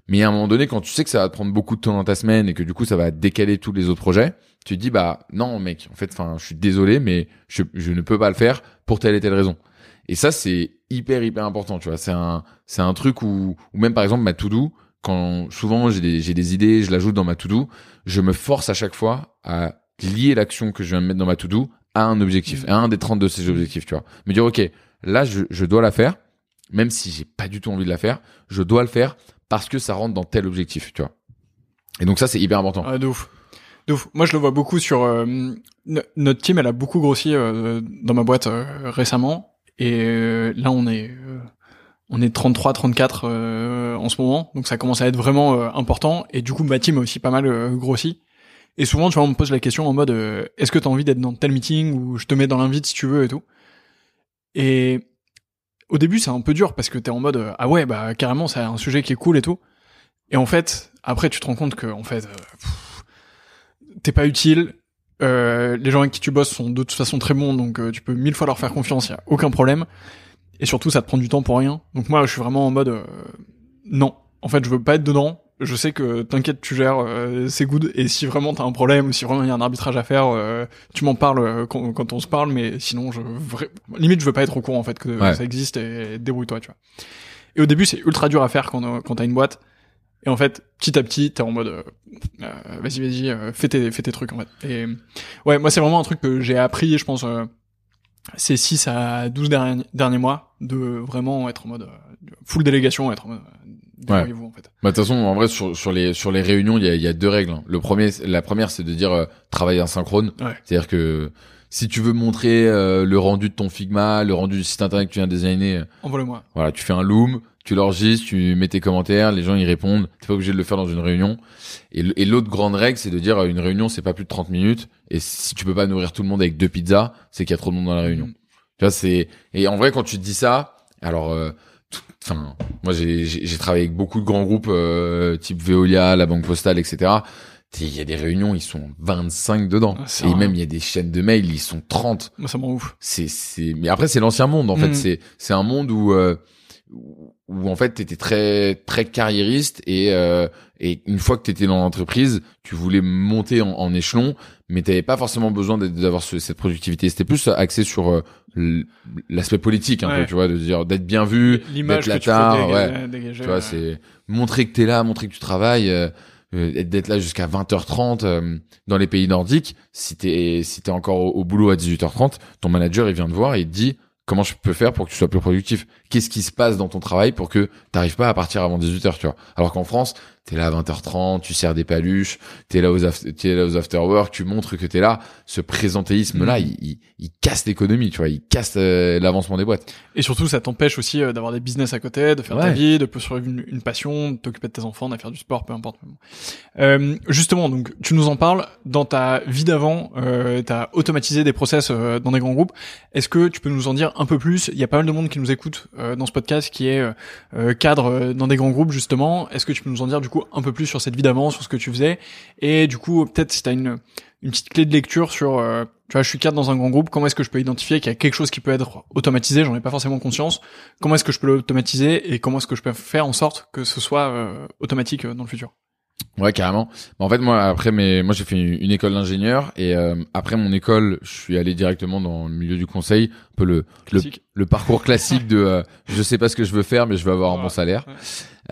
mais à un moment donné, quand tu sais que ça va prendre beaucoup de temps dans ta semaine et que du coup ça va décaler tous les autres projets, tu te dis bah non mec, en fait, enfin je suis désolé, mais je je ne peux pas le faire pour telle et telle raison. Et ça c'est hyper hyper important, tu vois. C'est un c'est un truc où ou même par exemple ma to do quand souvent j'ai des j'ai des idées, je l'ajoute dans ma to do, je me force à chaque fois à lier l'action que je viens de mettre dans ma to do à un objectif, à un des 32 de ces objectifs, tu vois. Me dire, OK, là, je, je dois la faire, même si j'ai pas du tout envie de la faire, je dois le faire parce que ça rentre dans tel objectif, tu vois. Et donc ça, c'est hyper important. Ah, de. Moi, je le vois beaucoup sur... Euh, notre team, elle a beaucoup grossi euh, dans ma boîte euh, récemment. Et là, on est... on est 33, 34 en ce moment, donc ça commence à être vraiment important. Et du coup, ma team a aussi pas mal grossi. Et souvent, tu vois, on me pose la question en mode, euh, est-ce que tu as envie d'être dans tel meeting ou je te mets dans l'invite si tu veux et tout. Et au début, c'est un peu dur parce que t'es en mode, euh, ah ouais, bah carrément, c'est un sujet qui est cool et tout. Et en fait, après, tu te rends compte que, en fait, euh, t'es pas utile. euh, les gens avec qui tu bosses sont de toute façon très bons, donc tu peux mille fois leur faire confiance, y a aucun problème. Et surtout, ça te prend du temps pour rien. Donc moi, je suis vraiment en mode non. En fait, je veux pas être dedans. Je sais que t'inquiète, tu gères, euh, c'est good. Et si vraiment t'as un problème ou si vraiment il y a un arbitrage à faire, euh, tu m'en parles euh, quand, quand on se parle. Mais sinon, je vra- limite, je veux pas être au courant en fait que Ouais. ça existe et débrouille-toi, tu vois. Et au début, c'est ultra dur à faire quand, quand t'as une boîte. Et en fait, petit à petit, t'es en mode, euh, euh, vas-y, vas-y, fais tes, fais tes trucs en fait. Et ouais, moi, c'est vraiment un truc que j'ai appris, je pense, euh, ces 6 à 12 derniers, derniers mois, de vraiment être en mode full délégation, être en mode, débrouillez-vous en fait. Bah, de toute façon, en vrai, sur, sur les sur les réunions, il y a, y a deux règles. hein. Le premier, la première, c'est de dire euh, travailler asynchrone. Ouais. C'est-à-dire que si tu veux montrer euh, le rendu de ton Figma, le rendu du site internet que tu viens de designer, euh, Envoie-le-moi. voilà, tu fais un loom, tu l'enregistres, tu mets tes commentaires, les gens y répondent. T'es pas obligé de le faire dans une réunion. Et, l'autre grande règle, c'est de dire euh, une réunion, c'est pas plus de 30 minutes. Et si tu peux pas nourrir tout le monde avec deux pizzas, c'est qu'il y a trop de monde dans la réunion. Mhm. Tu vois, c'est et en vrai quand tu te dis ça, alors, euh, enfin, moi j'ai travaillé avec beaucoup de grands groupes euh, type Veolia, la Banque Postale, etc. Il y a des réunions, ils sont 25 dedans. Ah, et vrai. même il y a des chaînes de mails, ils sont 30 Moi, ça m'en ouf. c'est c'est mais après c'est l'ancien monde en fait Mhm. c'est c'est un monde où euh, où où, en fait t'étais très très carriériste et euh, et une fois que t'étais dans l'entreprise tu voulais monter en, en échelon mais t'avais pas forcément besoin d'avoir ce- cette productivité c'était plus axé sur euh, l'aspect politique un Ouais. peu tu vois de dire d'être bien vu d'être tard, dégager, ouais. dégager, tu vois ouais. c'est montrer que t'es là montrer que tu travailles euh, euh, d'être là jusqu'à 20h30 euh, dans les pays nordiques si t'es si t'es encore au, au boulot à 18h30 ton manager il vient te voir et il te dit comment je peux faire pour que tu sois plus productif? Qu'est-ce qui se passe dans ton travail pour que t'arrives pas à partir avant 18h tu vois alors qu'en France t'es là à 20h30 tu sers des paluches t'es là aux t'es là aux after work tu montres que t'es là ce présentéisme là Mhm. il, il, il casse l'économie tu vois il casse euh, l'avancement des boîtes Et surtout, ça t'empêche aussi euh, d'avoir des business à côté, de faire ta vie, de poursuivre une, une passion, de t'occuper de tes enfants, de faire du sport, peu importe. Euh, justement, donc, tu nous en parles. Dans ta vie d'avant, euh, t'as automatisé des process euh, dans des grands groupes. Est-ce que tu peux nous en dire un peu plus? Il y a pas mal de monde qui nous écoute euh, dans ce podcast, qui est euh, euh, cadre euh, dans des grands groupes justement. Est-ce que tu peux nous en dire du coup un peu plus sur cette vie d'avant, sur ce que tu faisais, et du coup peut-être si t'as une une petite clé de lecture sur, euh, tu vois, je suis cadre dans un grand groupe, comment est-ce que je peux identifier qu'il y a quelque chose qui peut être automatisé, j'en ai pas forcément conscience, comment est-ce que je peux l'automatiser et comment est-ce que je peux faire en sorte que ce soit euh, automatique dans le futur? Ouais, carrément. Mais en fait, moi, après, mes, moi, j'ai fait une, école d'ingénieur et euh, après mon école, je suis allé directement dans le milieu du conseil, un peu le le, le parcours classique de euh, je sais pas ce que je veux faire, mais je veux avoir un Ouais. bon salaire. Ouais.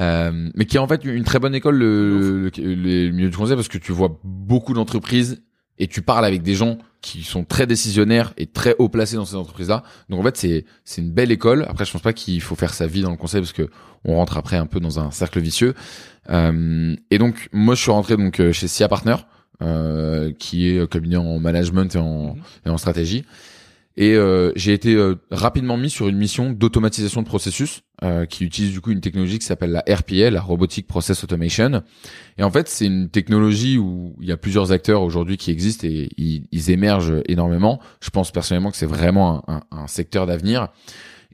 Euh, mais qui est en fait une très bonne école le, le, le- le milieu du conseil parce que tu vois beaucoup d'entreprises et tu parles avec des gens qui sont très décisionnaires et très haut placés dans ces entreprises-là. Donc en fait, c'est c'est une belle école. Après, je pense pas qu'il faut faire sa vie dans le conseil parce que on rentre après un peu dans un cercle vicieux. Euh, et donc moi, je suis rentré donc euh, chez SIA Partner, euh, qui est cabinet en management et en, Mhm. et en stratégie. Et euh, j'ai été euh, rapidement mis sur une mission d'automatisation de processus euh, qui utilise du coup une technologie qui s'appelle la RPA, la Robotic Process Automation. Et en fait, c'est une technologie où il y a plusieurs acteurs aujourd'hui qui existent et ils, émergent énormément. Je pense personnellement que c'est vraiment un, un- un secteur d'avenir.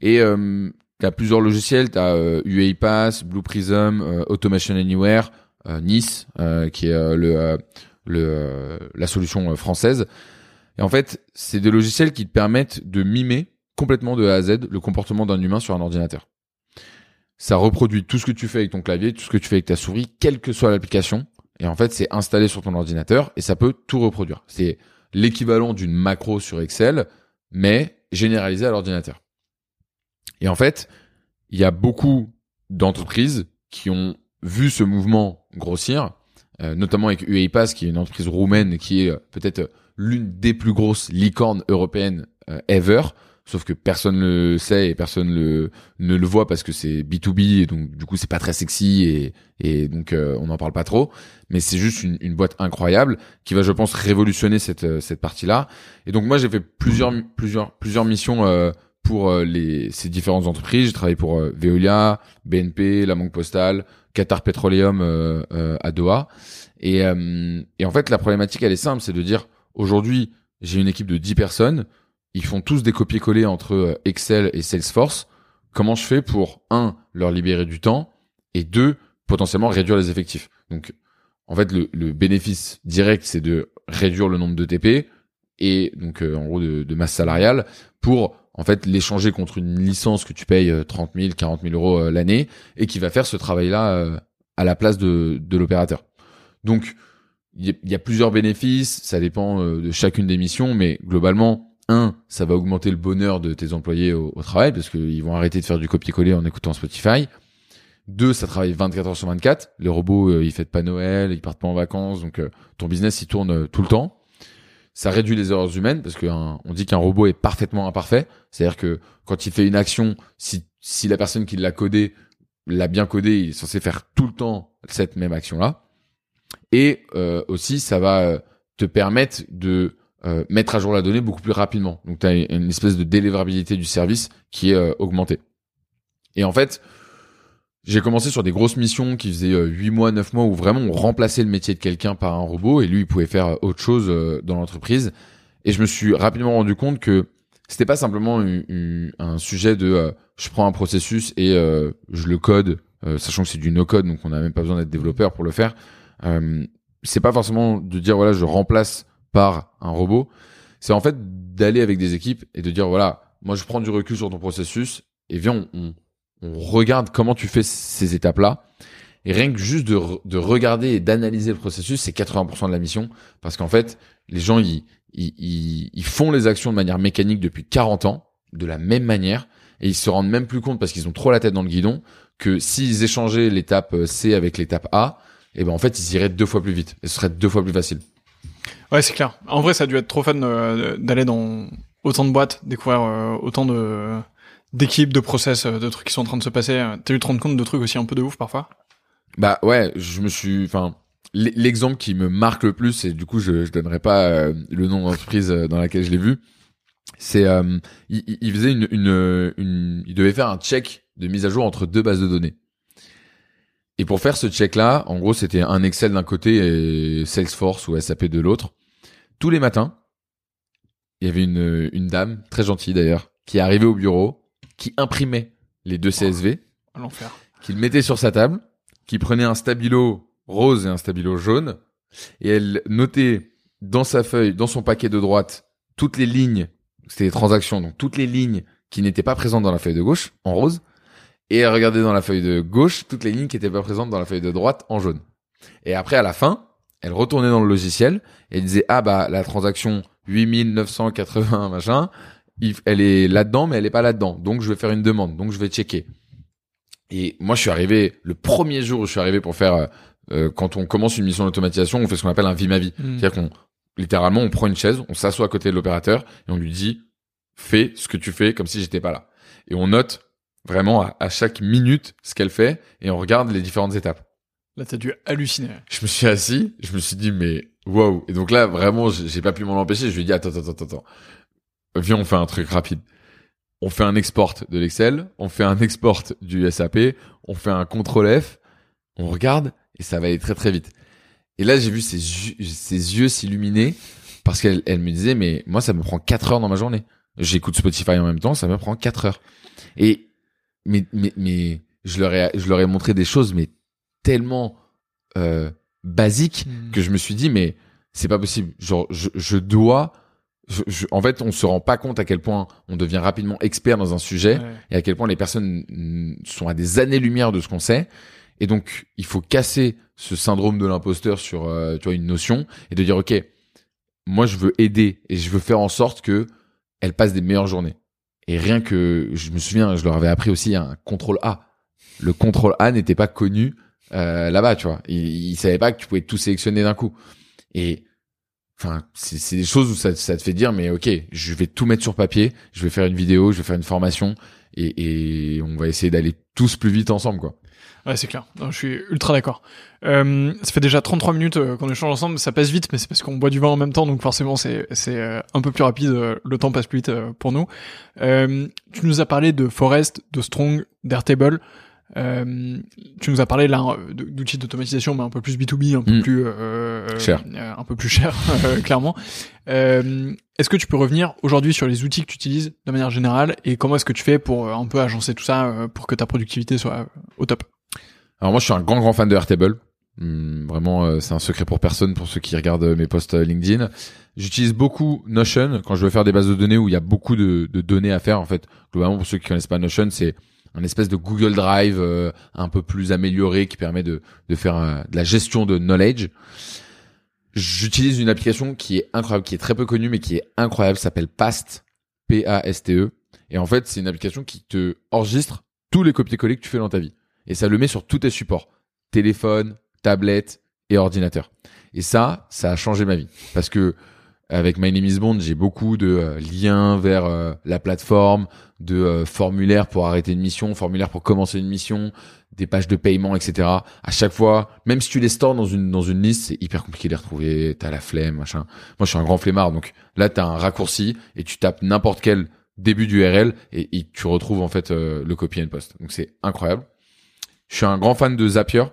Et euh, tu as plusieurs logiciels, tu as UiPath, Blue Prism, euh, Automation Anywhere, euh, Nice, euh, qui est le, le, la solution française. Et en fait, c'est des logiciels qui te permettent de mimer complètement de A à Z le comportement d'un humain sur un ordinateur. Ça reproduit tout ce que tu fais avec ton clavier, tout ce que tu fais avec ta souris, quelle que soit l'application. Et en fait, c'est installé sur ton ordinateur et ça peut tout reproduire. C'est l'équivalent d'une macro sur Excel, mais généralisé à l'ordinateur. Et en fait, il y a beaucoup d'entreprises qui ont vu ce mouvement grossir, euh, notamment avec UiPath, qui est une entreprise roumaine qui est euh, peut-être l'une des plus grosses licornes européennes euh, ever. Sauf que personne ne le sait et personne le, ne le voit parce que c'est B2B et donc du coup c'est pas très sexy et, et donc euh, on n'en parle pas trop. Mais c'est juste une, une boîte incroyable qui va je pense révolutionner cette, euh, cette partie-là. Et donc moi j'ai fait plusieurs, plusieurs, plusieurs missions euh, pour euh, les, ces différentes entreprises. J'ai travaillé pour euh, Veolia, BNP, la Banque Postale, Qatar Petroleum euh, euh, à Doha. Et, et en fait la problématique elle est simple, c'est de dire aujourd'hui j'ai une équipe de 10 personnes ils font tous des copier-coller entre euh, Excel et Salesforce. Comment je fais pour un leur libérer du temps et deux potentiellement réduire les effectifs? Donc en fait le, le bénéfice direct c'est de réduire le nombre de TP et donc en gros de, masse salariale pour en fait l'échanger contre une licence que tu payes 30 000, 40 000 euros l'année et qui va faire ce travail-là à la place de, de l'opérateur. Donc il y, a plusieurs bénéfices, ça dépend de chacune des missions, mais globalement, un, ça va augmenter le bonheur de tes employés au, travail parce qu'ils vont arrêter de faire du copier-coller en écoutant Spotify. Deux, ça travaille 24 heures sur 24. Les robots, euh, ils fêtent pas Noël, ils partent pas en vacances, donc euh, ton business il tourne euh, tout le temps. Ça réduit les erreurs humaines parce que on dit qu'un robot est parfaitement imparfait. C'est-à-dire que quand il fait une action, si si la personne qui l'a codé l'a bien codé, il est censé faire tout le temps cette même action-là. Et aussi, ça va te permettre de mettre à jour la donnée beaucoup plus rapidement. Donc, tu as une espèce de délivrabilité du service qui est augmentée. Et en fait, j'ai commencé sur des grosses missions qui faisaient 8 euh, mois, 9 mois où vraiment on remplaçait le métier de quelqu'un par un robot et lui il pouvait faire euh, autre chose euh, dans l'entreprise. Et je me suis rapidement rendu compte que c'était pas simplement un sujet de je prends un processus et je le code, sachant que c'est du no-code donc on n'a même pas besoin d'être développeur pour le faire. C'est pas forcément de dire voilà je remplace par un robot. C'est en fait d'aller avec des équipes et de dire voilà moi je prends du recul sur ton processus et viens on on regarde comment tu fais ces étapes-là. Et rien que juste de, de regarder et d'analyser le processus, c'est 80% de la mission. Parce qu'en fait, les gens, ils, ils, ils, font les actions de manière mécanique depuis 40 ans, de la même manière. Et ils se rendent même plus compte parce qu'ils ont trop la tête dans le guidon que s'ils échangeaient l'étape C avec l'étape A, et eh ben en fait, ils iraient deux fois plus vite. Et ce serait deux fois plus facile. Ouais, c'est clair. En vrai, ça a dû être trop fun euh, d'aller dans autant de boîtes, découvrir euh, autant de d'équipes, de process, euh, de trucs qui sont en train de se passer. T'as eu te rendre compte de trucs aussi un peu de ouf parfois? Bah ouais, je me suis, enfin, l'exemple qui me marque le plus, et du coup je, je donnerai pas euh, le nom d'entreprise euh, dans laquelle je l'ai vu, c'est il, il, faisait une, une, une, il devait faire un check de mise à jour entre deux bases de données. Et pour faire ce check-là, en gros, c'était un Excel d'un côté et Salesforce ou SAP de l'autre. Tous les matins, il y avait une, une dame, très gentille d'ailleurs, qui arrivait au bureau, qui imprimait les deux CSV, oh, l'enfer, qu'il mettait sur sa table, qui prenait un stabilo rose et un stabilo jaune, et elle notait dans sa feuille, dans son paquet de droite, toutes les lignes, c'était des transactions, donc toutes les lignes qui n'étaient pas présentes dans la feuille de gauche, en rose, et elle regardait dans la feuille de gauche toutes les lignes qui n'étaient pas présentes dans la feuille de droite, en jaune. Et après, à la fin, elle retournait dans le logiciel et disait, ah bah, la transaction 8980 machin, elle est là-dedans, mais elle est pas là-dedans. Donc, je vais faire une demande. Donc, je vais checker. Et moi, je suis arrivé le premier jour où je suis arrivé pour faire, euh, euh, quand on commence une mission d'automatisation, on fait ce qu'on appelle un vie ma vie. Hmm. C'est-à-dire qu'on, littéralement, on prend une chaise, on s'assoit à côté de l'opérateur et on lui dit, fais ce que tu fais comme si j'étais pas là. Et on note vraiment à, à chaque minute ce qu'elle fait et on regarde les différentes étapes. Là, t'as dû halluciner. Je me suis assis, je me suis dit, mais wow. Et donc là, vraiment, j'ai pas pu m'en empêcher. Je lui ai dit, attends, attends, attends, attends viens, on fait un truc rapide. On fait un export de l'Excel, on fait un export du SAP, on fait un contrôle F, on regarde et ça va aller très très vite. Et là, j'ai vu ses, ses yeux s'illuminer parce qu'elle elle me disait, mais moi, ça me prend 4 heures dans ma journée. J'écoute Spotify en même temps, ça me prend 4 heures. Et mais mais mais je leur ai je leur ai montré des choses mais tellement euh, basiques hmm. que je me suis dit mais c'est pas possible. Genre je, je dois en fait, on se rend pas compte à quel point on devient rapidement expert dans un sujet et à quel point les personnes sont à des années-lumière de ce qu'on sait. Et donc, il faut casser ce syndrome de l'imposteur sur, euh, tu vois, une notion et de dire, OK, moi, je veux aider et je veux faire en sorte que elle passe des meilleures journées. Et rien que, je me souviens, je leur avais appris aussi un contrôle A. Le contrôle A n'était pas connu euh, là-bas, tu vois. Ils, ils savaient pas que tu pouvais tout sélectionner d'un coup. Et Enfin, c'est des choses où ça, te fait dire, mais ok, je vais tout mettre sur papier, je vais faire une vidéo, je vais faire une formation, et on va essayer d'aller tous plus vite ensemble, quoi. Ouais, c'est clair. je suis ultra d'accord. Euh, ça fait déjà 33 minutes euh, qu'on échange ensemble. Ça passe vite, mais c'est parce qu'on boit du vin en même temps, donc forcément c'est c'est euh, un peu plus rapide. Euh, le temps passe plus vite pour nous. tu nous as parlé de Forest, de Strong, d'Airtable. Euh, tu nous as parlé là d'outils d'automatisation, mais un peu plus B2B, un peu mm. plus euh, cher, euh, un peu plus cher, clairement. Euh, est-ce que tu peux revenir aujourd'hui sur les outils que tu utilises de manière générale et comment est-ce que tu fais pour un peu agencer tout ça pour que ta productivité soit au top? Alors moi, je suis un grand grand fan de Airtable. Hum, vraiment, euh, c'est un secret pour personne pour ceux qui regardent mes posts LinkedIn. J'utilise beaucoup Notion quand je veux faire des bases de données où il y a beaucoup de, de données à faire. En fait, globalement, pour ceux qui connaissent pas Notion, c'est un espèce de Google Drive un peu plus amélioré qui permet de, de faire de la gestion de knowledge. J'utilise une application qui est incroyable, qui est très peu connue, mais qui est incroyable, s'appelle Past, P-A-S-T-E. Et en fait, c'est une application qui te enregistre tous les copier-coller que tu fais dans ta vie. Et ça le met sur tous tes supports. Téléphone, tablette et ordinateur. Et ça, ça a changé ma vie. Parce que avec My Name is Bond, j'ai beaucoup de euh, liens vers euh, la plateforme, de euh, formulaires pour arrêter une mission, formulaires pour commencer une mission, des pages de paiement, etc. À chaque fois, même si tu les stores dans une dans une liste, c'est hyper compliqué de les retrouver. T'as la flemme, machin. Moi, je suis un grand flemmard, donc là, t'as un raccourci et tu tapes n'importe quel début d'URL et, et tu retrouves en fait le copy and post. Donc c'est incroyable. Je suis un grand fan de Zapier,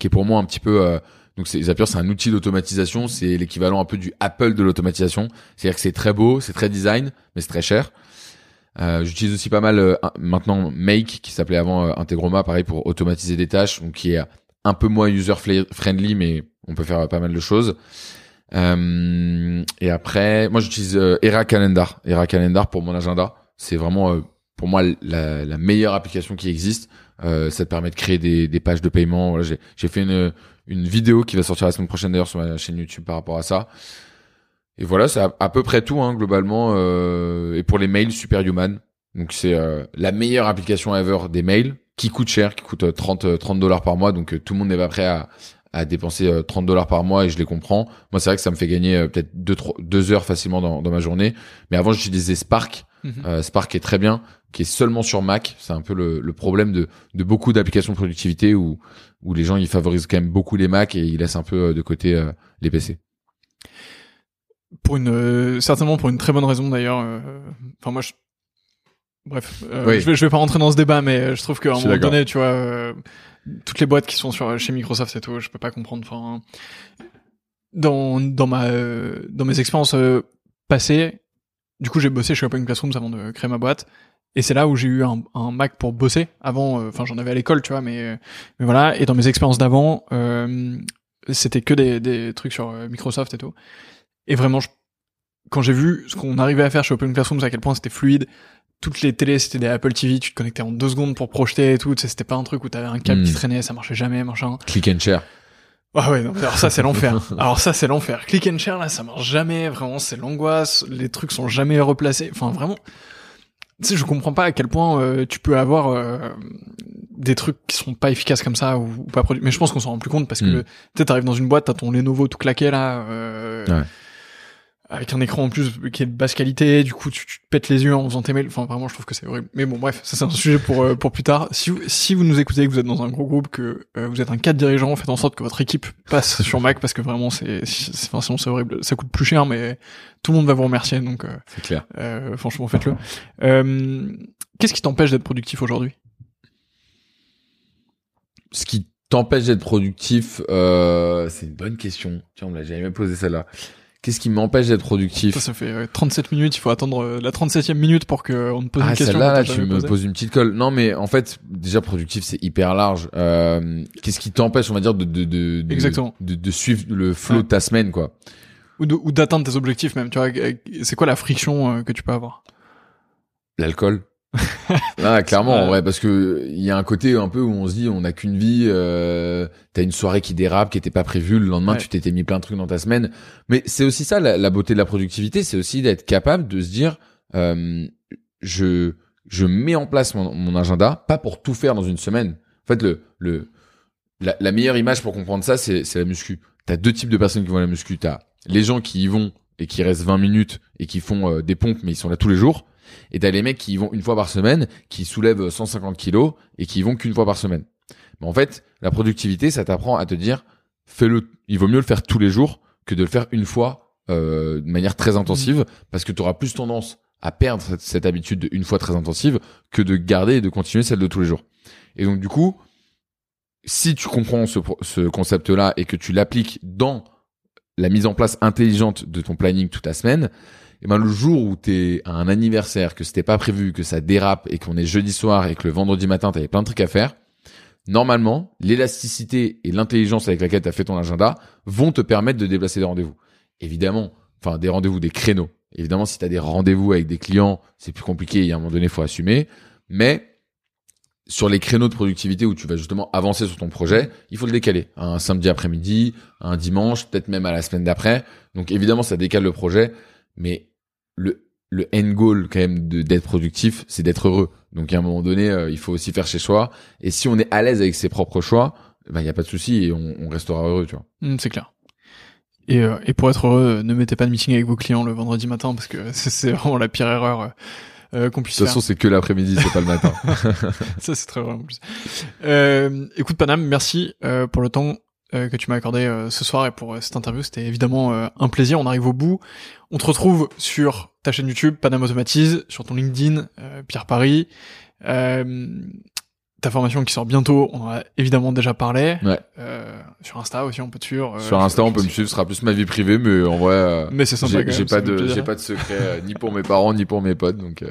qui est pour moi un petit peu donc Zapier, c'est un outil d'automatisation, c'est l'équivalent un peu du Apple de l'automatisation. C'est-à-dire que c'est très beau, c'est très design, mais c'est très cher. Euh, J'utilise aussi pas mal euh, maintenant Make, qui s'appelait avant euh, Integroma, pareil pour automatiser des tâches, donc qui est un peu moins user friendly, mais on peut faire pas mal de choses. Euh, et après, moi j'utilise euh, Era Calendar. Era Calendar pour mon agenda, c'est vraiment pour moi la, la, meilleure application qui existe. Ça te permet de créer des, des pages de paiement. Voilà, j'ai fait une une vidéo qui va sortir la semaine prochaine d'ailleurs sur ma chaîne YouTube par rapport à ça. Et voilà, c'est à, peu près tout hein, globalement. Euh, et pour les mails, Superhuman. Donc c'est euh, la meilleure application ever des mails qui coûte cher, qui coûte 30 euh, 30 dollars par mois. Donc tout le monde n'est pas prêt à, à dépenser 30 dollars par mois et je les comprends. Moi, c'est vrai que ça me fait gagner peut-être deux, deux heures facilement dans, dans ma journée. Mais avant, j'utilisais Spark. Mhm. Spark est très bien, qui est seulement sur Mac. C'est un peu le, le problème de, de beaucoup d'applications de productivité où où les gens ils favorisent quand même beaucoup les Mac et ils laissent un peu euh, de côté euh, les PC. Pour une euh, certainement pour une très bonne raison d'ailleurs. Enfin moi je bref, je vais je vais pas rentrer dans ce débat mais je trouve qu'à un moment donné tu vois toutes les boîtes qui sont sur chez Microsoft et tout, je peux pas comprendre. Enfin dans dans ma dans mes expériences passées, du coup j'ai bossé chez Open Classrooms avant de créer ma boîte et c'est là où j'ai eu un, un, Mac pour bosser. Avant, euh, enfin, j'en avais à l'école, tu vois, mais, mais voilà. Et dans mes expériences d'avant, euh, c'était que des, des trucs sur euh, Microsoft et tout. Et vraiment, quand j'ai vu ce qu'on arrivait à faire chez Open Classrooms, à quel point c'était fluide, toutes les télés c'était des Apple TV, tu te connectais en deux secondes pour projeter et tout. C'était pas un truc où t'avais un câble qui hmm. traînait, ça marchait jamais, machin. Click and share. Ah ouais, non, alors ça c'est l'enfer. alors ça c'est l'enfer. Click and share là, ça marche jamais. Vraiment, c'est l'angoisse. Les trucs sont jamais replacés. Enfin, vraiment tu sais, je comprends pas à quel point euh, tu peux avoir euh, des trucs qui sont pas efficaces comme ça ou, pas produits. Mais je pense qu'on s'en rend plus compte parce que mm. tu t'arrives dans une boîte, t'as ton Lenovo tout claqué là. Euh, ouais avec un écran en plus qui est de basse qualité, du coup tu, te pètes les yeux en faisant tes mails. Enfin vraiment, je trouve que c'est horrible. Mais bon, bref, ça c'est un sujet pour euh, pour plus tard. Si vous, si vous nous écoutez, que vous êtes dans un gros groupe, que euh, vous êtes un cadre dirigeant, faites en sorte que votre équipe passe sur Mac parce que vraiment c'est, enfin sinon c'est horrible. Ça coûte plus cher, mais tout le monde va vous remercier. Donc euh, c'est clair. franchement, faites-le. Qu'est-ce qui t'empêche d'être productif aujourd'hui? Ce qui t'empêche d'être productif, c'est une bonne question. Tiens, on l'a jamais posé celle-là. Qu'est-ce qui m'empêche d'être productif ça, fait 37 minutes, il faut attendre euh, la 37e minute pour qu'on te pose ah, une question. Là, là tu me poses une petite colle. Non, mais en fait, déjà productif, c'est hyper large. Euh, Qu'est-ce qui t'empêche, on va dire, de de de, de, de suivre le flow de ta semaine, quoi Ou d'atteindre tes objectifs même. Tu vois, c'est quoi la friction euh, que tu peux avoir? L'alcool. Ah, clairement, ouais, parce que il y a un côté un peu où on se dit on n'a qu'une vie. Euh, T'as une soirée qui dérape, qui était pas prévue. Le lendemain, tu t'étais mis plein de trucs dans ta semaine. Mais c'est aussi ça la, beauté de la productivité, c'est aussi d'être capable de se dire euh, je je mets en place mon, mon, agenda, pas pour tout faire dans une semaine. En fait, le le la, la meilleure image pour comprendre ça, c'est c'est la muscu. T'as deux types de personnes qui vont à la muscu. T'as les gens qui y vont et qui restent 20 minutes et qui font euh, des pompes, mais ils sont là tous les jours et t'as les mecs qui y vont une fois par semaine, qui soulèvent 150 kilos et qui y vont qu'une fois par semaine. Mais en fait, la productivité, ça t'apprend à te dire, fais-le. Il vaut mieux le faire tous les jours que de le faire une fois euh, de manière très intensive, parce que tu auras plus tendance à perdre cette, habitude de une fois très intensive que de garder et de continuer celle de tous les jours. Et donc du coup, si tu comprends ce, ce concept-là et que tu l'appliques dans la mise en place intelligente de ton planning toute la semaine, et ben le jour où t'es à un anniversaire, que c'était pas prévu, que ça dérape et qu'on est jeudi soir et que le vendredi matin t'avais plein de trucs à faire, normalement, l'élasticité et l'intelligence avec laquelle tu as fait ton agenda vont te permettre de déplacer des rendez-vous. Évidemment, enfin des rendez-vous, des créneaux. Évidemment, si tu as des rendez-vous avec des clients, c'est plus compliqué et à un moment donné, il faut assumer. Mais sur les créneaux de productivité où tu vas justement avancer sur ton projet, il faut le décaler. Un samedi après-midi, un dimanche, peut-être même à la semaine d'après. Donc évidemment, ça décale le projet, mais le le end goal quand même d'être productif, c'est d'être heureux. Donc à un moment donné, euh, il faut aussi faire chez soi. Et si on est à l'aise avec ses propres choix, ben il y a pas de souci et on, on, restera heureux, tu vois. Mmh, c'est clair. Et, euh, et pour être heureux, ne mettez pas de meeting avec vos clients le vendredi matin parce que c'est vraiment la pire erreur euh, qu'on puisse faire. De toute façon, c'est que l'après-midi, c'est pas le matin. Ça, c'est très vrai en plus. Euh, écoute, Panam, merci euh, pour le temps euh, que tu m'as accordé euh, ce soir et pour cette interview. C'était évidemment un plaisir. On arrive au bout. On te retrouve sur ta chaîne YouTube, Panam Automatise, sur ton LinkedIn, Pierre Paris ta formation qui sort bientôt, on en a évidemment déjà parlé. Ouais. Euh, sur Insta aussi, on peut te suivre. Euh, sur Insta, on peut me suivre, ce sera plus ma vie privée, mais en vrai, euh, mais c'est sympa. J'ai pas de, j'ai pas de secret ni pour mes parents ni pour mes potes, donc.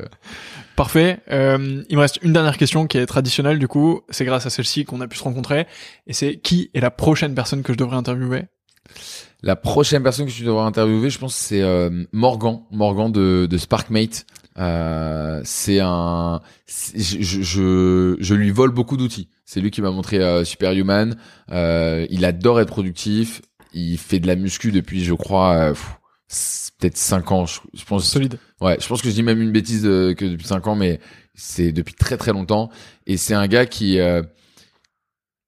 Parfait. il me reste une dernière question qui est traditionnelle du coup. C'est grâce à celle-ci qu'on a pu se rencontrer. Et c'est qui est la prochaine personne que je devrais interviewer? La prochaine personne que tu devrais interviewer, je pense, c'est Morgan, Morgan de, de Sparkmate. Euh, c'est un, je, je, je, lui vole beaucoup d'outils. C'est lui qui m'a montré euh, Superhuman. Euh, il adore être productif. Il fait de la muscu depuis, je crois, euh, peut-être 5 ans. Je, pense. Solide. Ouais, je pense que je dis même une bêtise que depuis 5 ans, mais c'est depuis très très longtemps. Et c'est un gars qui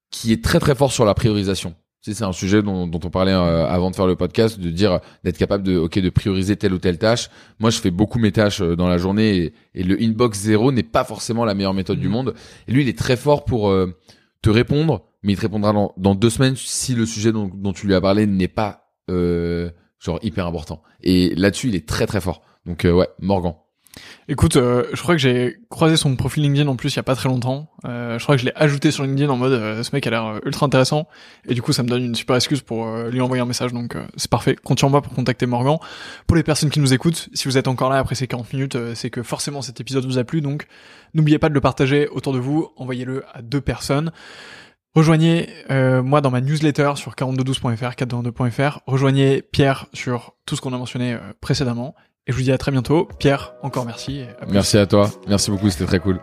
qui est très très fort sur la priorisation c'est un sujet dont, dont, on parlait euh, avant de faire le podcast, de dire d'être capable de, ok, de prioriser telle ou telle tâche. Moi, je fais beaucoup mes tâches euh, dans la journée et, le inbox zéro n'est pas forcément la meilleure méthode du mmh. monde. Et lui, il est très fort pour euh, te répondre, mais il te répondra dans, dans deux semaines si le sujet dont, dont tu lui as parlé n'est pas genre hyper important. Et là-dessus, il est très très fort. Donc ouais, Morgan. Écoute, euh, je crois que j'ai croisé son profil LinkedIn en plus il y a pas très longtemps. Euh, je crois que je l'ai ajouté sur LinkedIn en mode euh, ce mec a l'air ultra intéressant et du coup ça me donne une super excuse pour lui envoyer un message donc c'est parfait. Compte sur moi pour contacter Morgan. Pour les personnes qui nous écoutent, si vous êtes encore là après ces 40 minutes, c'est que forcément cet épisode vous a plu donc n'oubliez pas de le partager autour de vous, envoyez-le à deux personnes. Rejoignez moi dans ma newsletter sur 4212.fr, 422.fr. Rejoignez Pierre sur tout ce qu'on a mentionné précédemment. Et je vous dis à très bientôt. Pierre, encore merci. merci à toi. Merci beaucoup, c'était très cool.